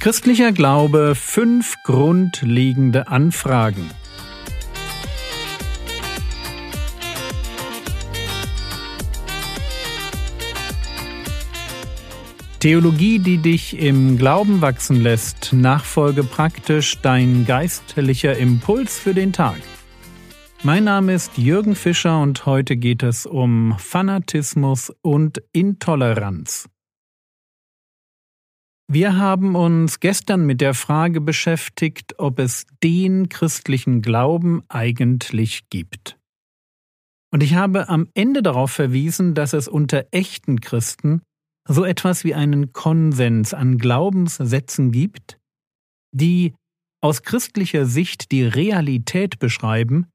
Christlicher Glaube fünf grundlegende Anfragen. Theologie, die dich im Glauben wachsen lässt, nachfolge praktisch dein geistlicher Impuls für den Tag. Mein Name ist Jürgen Fischer und heute geht es um Fanatismus und Intoleranz. Wir haben uns gestern mit der Frage beschäftigt, ob es den christlichen Glauben eigentlich gibt. Und ich habe am Ende darauf verwiesen, dass es unter echten Christen so etwas wie einen Konsens an Glaubenssätzen gibt, die aus christlicher Sicht die Realität beschreiben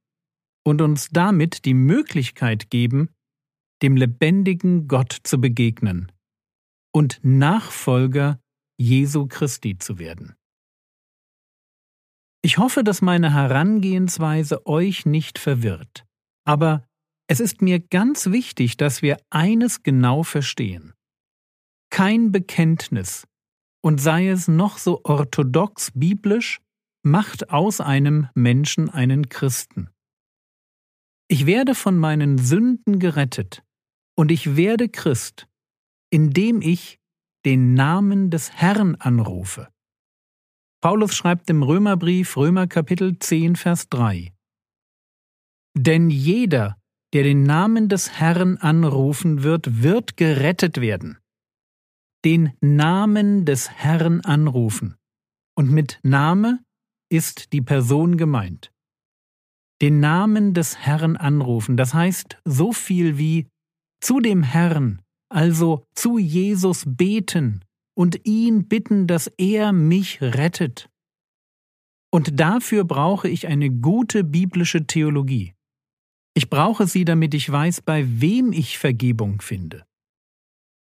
und uns damit die Möglichkeit geben, dem lebendigen Gott zu begegnen und Nachfolger Jesu Christi zu werden. Ich hoffe, dass meine Herangehensweise euch nicht verwirrt, aber es ist mir ganz wichtig, dass wir eines genau verstehen. Kein Bekenntnis, und sei es noch so orthodox biblisch, macht aus einem Menschen einen Christen. Ich werde von meinen Sünden gerettet, und ich werde Christ, indem ich den Namen des Herrn anrufe. Paulus schreibt im Römerbrief Römer Kapitel 10 Vers 3 Denn jeder, der den Namen des Herrn anrufen wird, wird gerettet werden. Den Namen des Herrn anrufen. Und mit Name ist die Person gemeint. Den Namen des Herrn anrufen, das heißt so viel wie zu dem Herrn, also zu Jesus beten und ihn bitten, dass er mich rettet. Und dafür brauche ich eine gute biblische Theologie. Ich brauche sie, damit ich weiß, bei wem ich Vergebung finde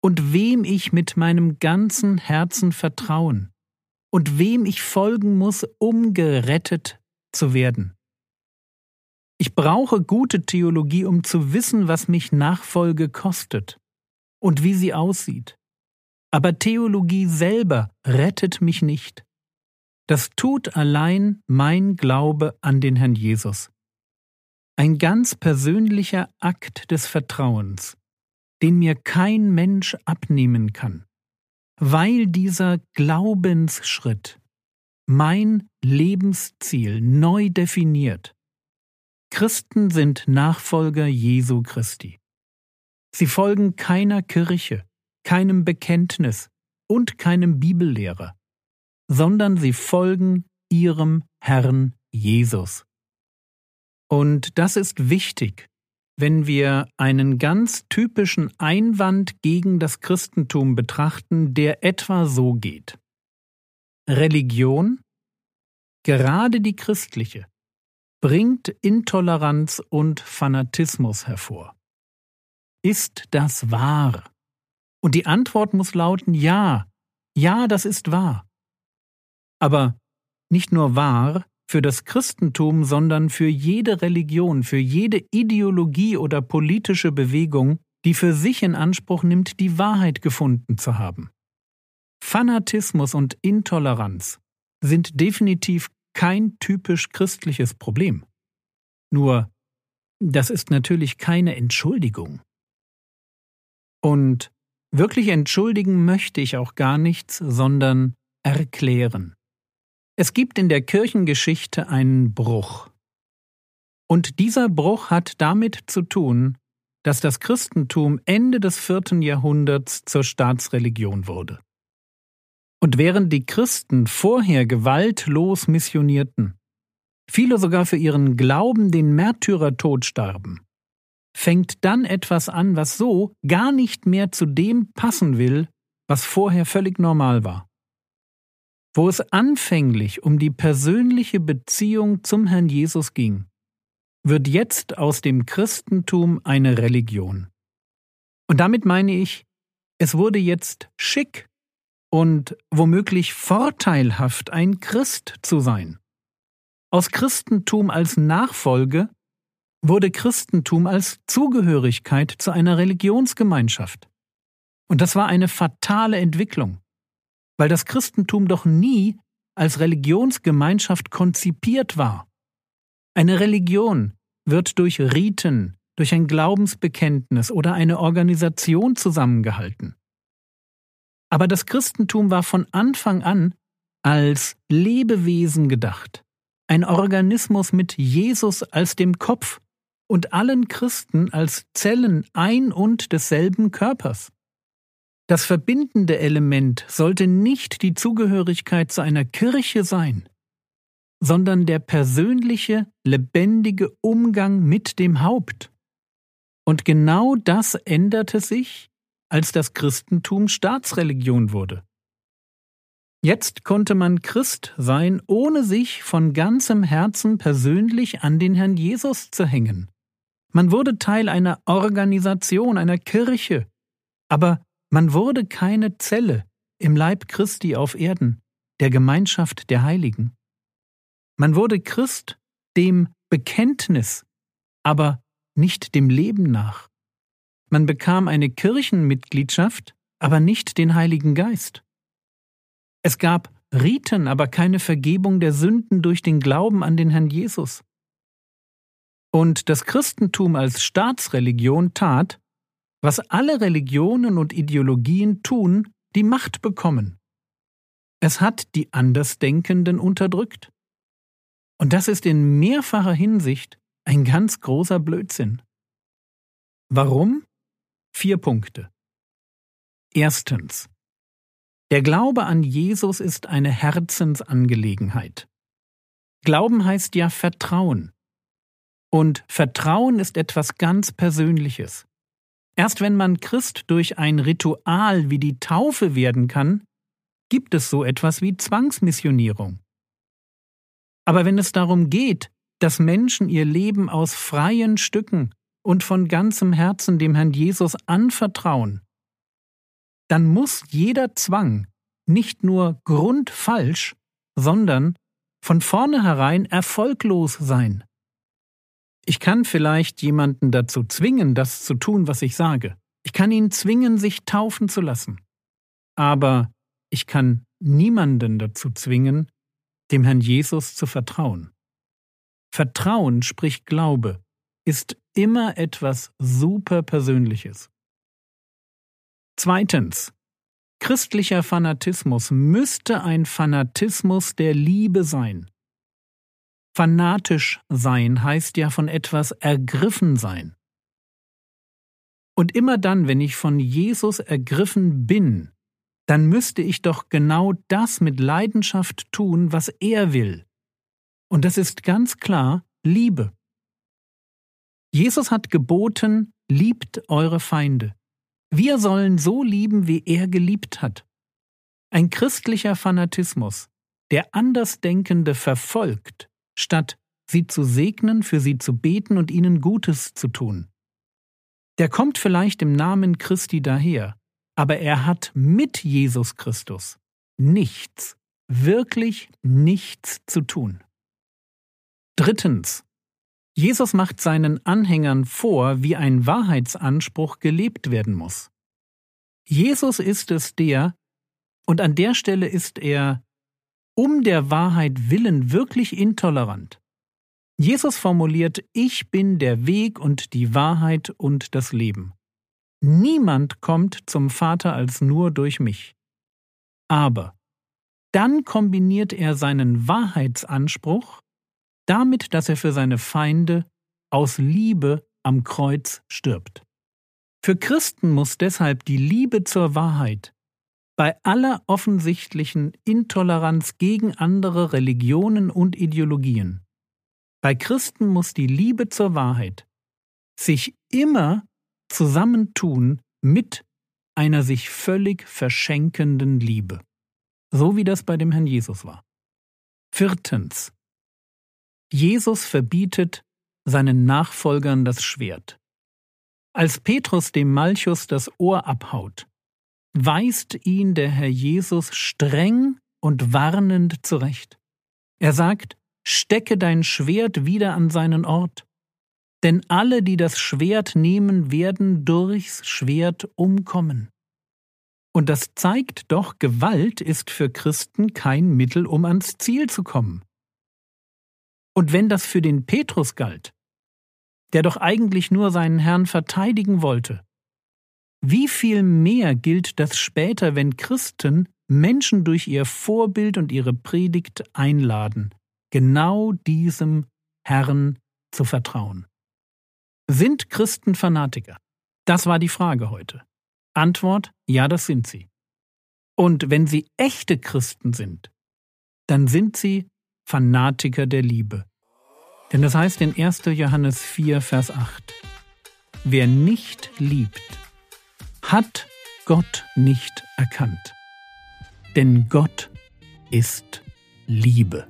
und wem ich mit meinem ganzen Herzen vertrauen und wem ich folgen muss, um gerettet zu werden. Ich brauche gute Theologie, um zu wissen, was mich Nachfolge kostet und wie sie aussieht. Aber Theologie selber rettet mich nicht. Das tut allein mein Glaube an den Herrn Jesus. Ein ganz persönlicher Akt des Vertrauens, den mir kein Mensch abnehmen kann, weil dieser Glaubensschritt mein Lebensziel neu definiert. Christen sind Nachfolger Jesu Christi. Sie folgen keiner Kirche, keinem Bekenntnis und keinem Bibellehrer, sondern sie folgen ihrem Herrn Jesus. Und das ist wichtig, wenn wir einen ganz typischen Einwand gegen das Christentum betrachten, der etwa so geht. Religion, gerade die christliche, bringt Intoleranz und Fanatismus hervor. Ist das wahr? Und die Antwort muss lauten Ja, ja, das ist wahr. Aber nicht nur wahr für das Christentum, sondern für jede Religion, für jede Ideologie oder politische Bewegung, die für sich in Anspruch nimmt, die Wahrheit gefunden zu haben. Fanatismus und Intoleranz sind definitiv kein typisch christliches Problem. Nur, das ist natürlich keine Entschuldigung. Und wirklich entschuldigen möchte ich auch gar nichts, sondern erklären. Es gibt in der Kirchengeschichte einen Bruch. Und dieser Bruch hat damit zu tun, dass das Christentum Ende des vierten Jahrhunderts zur Staatsreligion wurde. Und während die Christen vorher gewaltlos missionierten, viele sogar für ihren Glauben den Märtyrertod starben, fängt dann etwas an, was so gar nicht mehr zu dem passen will, was vorher völlig normal war. Wo es anfänglich um die persönliche Beziehung zum Herrn Jesus ging, wird jetzt aus dem Christentum eine Religion. Und damit meine ich, es wurde jetzt schick und womöglich vorteilhaft, ein Christ zu sein. Aus Christentum als Nachfolge wurde Christentum als Zugehörigkeit zu einer Religionsgemeinschaft. Und das war eine fatale Entwicklung, weil das Christentum doch nie als Religionsgemeinschaft konzipiert war. Eine Religion wird durch Riten, durch ein Glaubensbekenntnis oder eine Organisation zusammengehalten. Aber das Christentum war von Anfang an als Lebewesen gedacht, ein Organismus mit Jesus als dem Kopf und allen Christen als Zellen ein und desselben Körpers. Das verbindende Element sollte nicht die Zugehörigkeit zu einer Kirche sein, sondern der persönliche, lebendige Umgang mit dem Haupt. Und genau das änderte sich, als das Christentum Staatsreligion wurde. Jetzt konnte man Christ sein, ohne sich von ganzem Herzen persönlich an den Herrn Jesus zu hängen. Man wurde Teil einer Organisation, einer Kirche, aber man wurde keine Zelle im Leib Christi auf Erden, der Gemeinschaft der Heiligen. Man wurde Christ dem Bekenntnis, aber nicht dem Leben nach. Man bekam eine Kirchenmitgliedschaft, aber nicht den Heiligen Geist. Es gab Riten, aber keine Vergebung der Sünden durch den Glauben an den Herrn Jesus. Und das Christentum als Staatsreligion tat, was alle Religionen und Ideologien tun, die Macht bekommen. Es hat die Andersdenkenden unterdrückt. Und das ist in mehrfacher Hinsicht ein ganz großer Blödsinn. Warum? Vier Punkte. Erstens. Der Glaube an Jesus ist eine Herzensangelegenheit. Glauben heißt ja Vertrauen. Und Vertrauen ist etwas ganz Persönliches. Erst wenn man Christ durch ein Ritual wie die Taufe werden kann, gibt es so etwas wie Zwangsmissionierung. Aber wenn es darum geht, dass Menschen ihr Leben aus freien Stücken und von ganzem Herzen dem Herrn Jesus anvertrauen, dann muss jeder Zwang nicht nur grundfalsch, sondern von vornherein erfolglos sein. Ich kann vielleicht jemanden dazu zwingen, das zu tun, was ich sage. Ich kann ihn zwingen, sich taufen zu lassen. Aber ich kann niemanden dazu zwingen, dem Herrn Jesus zu vertrauen. Vertrauen, sprich Glaube, ist immer etwas super Persönliches. Zweitens. Christlicher Fanatismus müsste ein Fanatismus der Liebe sein. Fanatisch sein heißt ja von etwas ergriffen sein. Und immer dann, wenn ich von Jesus ergriffen bin, dann müsste ich doch genau das mit Leidenschaft tun, was er will. Und das ist ganz klar Liebe. Jesus hat geboten, liebt eure Feinde. Wir sollen so lieben, wie er geliebt hat. Ein christlicher Fanatismus, der Andersdenkende verfolgt, statt sie zu segnen, für sie zu beten und ihnen Gutes zu tun. Der kommt vielleicht im Namen Christi daher, aber er hat mit Jesus Christus nichts, wirklich nichts zu tun. Drittens. Jesus macht seinen Anhängern vor, wie ein Wahrheitsanspruch gelebt werden muss. Jesus ist es der, und an der Stelle ist er um der Wahrheit willen wirklich intolerant. Jesus formuliert, ich bin der Weg und die Wahrheit und das Leben. Niemand kommt zum Vater als nur durch mich. Aber dann kombiniert er seinen Wahrheitsanspruch damit, dass er für seine Feinde aus Liebe am Kreuz stirbt. Für Christen muss deshalb die Liebe zur Wahrheit bei aller offensichtlichen Intoleranz gegen andere Religionen und Ideologien. Bei Christen muss die Liebe zur Wahrheit sich immer zusammentun mit einer sich völlig verschenkenden Liebe, so wie das bei dem Herrn Jesus war. Viertens. Jesus verbietet seinen Nachfolgern das Schwert. Als Petrus dem Malchus das Ohr abhaut, weist ihn der Herr Jesus streng und warnend zurecht. Er sagt, stecke dein Schwert wieder an seinen Ort, denn alle, die das Schwert nehmen, werden durchs Schwert umkommen. Und das zeigt doch, Gewalt ist für Christen kein Mittel, um ans Ziel zu kommen. Und wenn das für den Petrus galt, der doch eigentlich nur seinen Herrn verteidigen wollte, wie viel mehr gilt das später, wenn Christen Menschen durch ihr Vorbild und ihre Predigt einladen, genau diesem Herrn zu vertrauen? Sind Christen Fanatiker? Das war die Frage heute. Antwort, ja, das sind sie. Und wenn sie echte Christen sind, dann sind sie Fanatiker der Liebe. Denn das heißt in 1. Johannes 4, Vers 8, wer nicht liebt, hat Gott nicht erkannt. Denn Gott ist Liebe.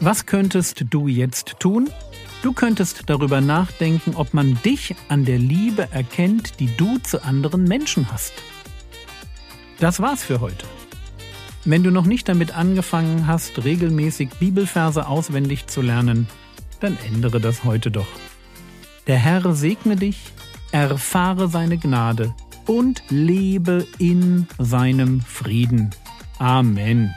Was könntest du jetzt tun? Du könntest darüber nachdenken, ob man dich an der Liebe erkennt, die du zu anderen Menschen hast. Das war's für heute. Wenn du noch nicht damit angefangen hast, regelmäßig Bibelverse auswendig zu lernen, dann ändere das heute doch. Der Herr segne dich, erfahre seine Gnade und lebe in seinem Frieden. Amen.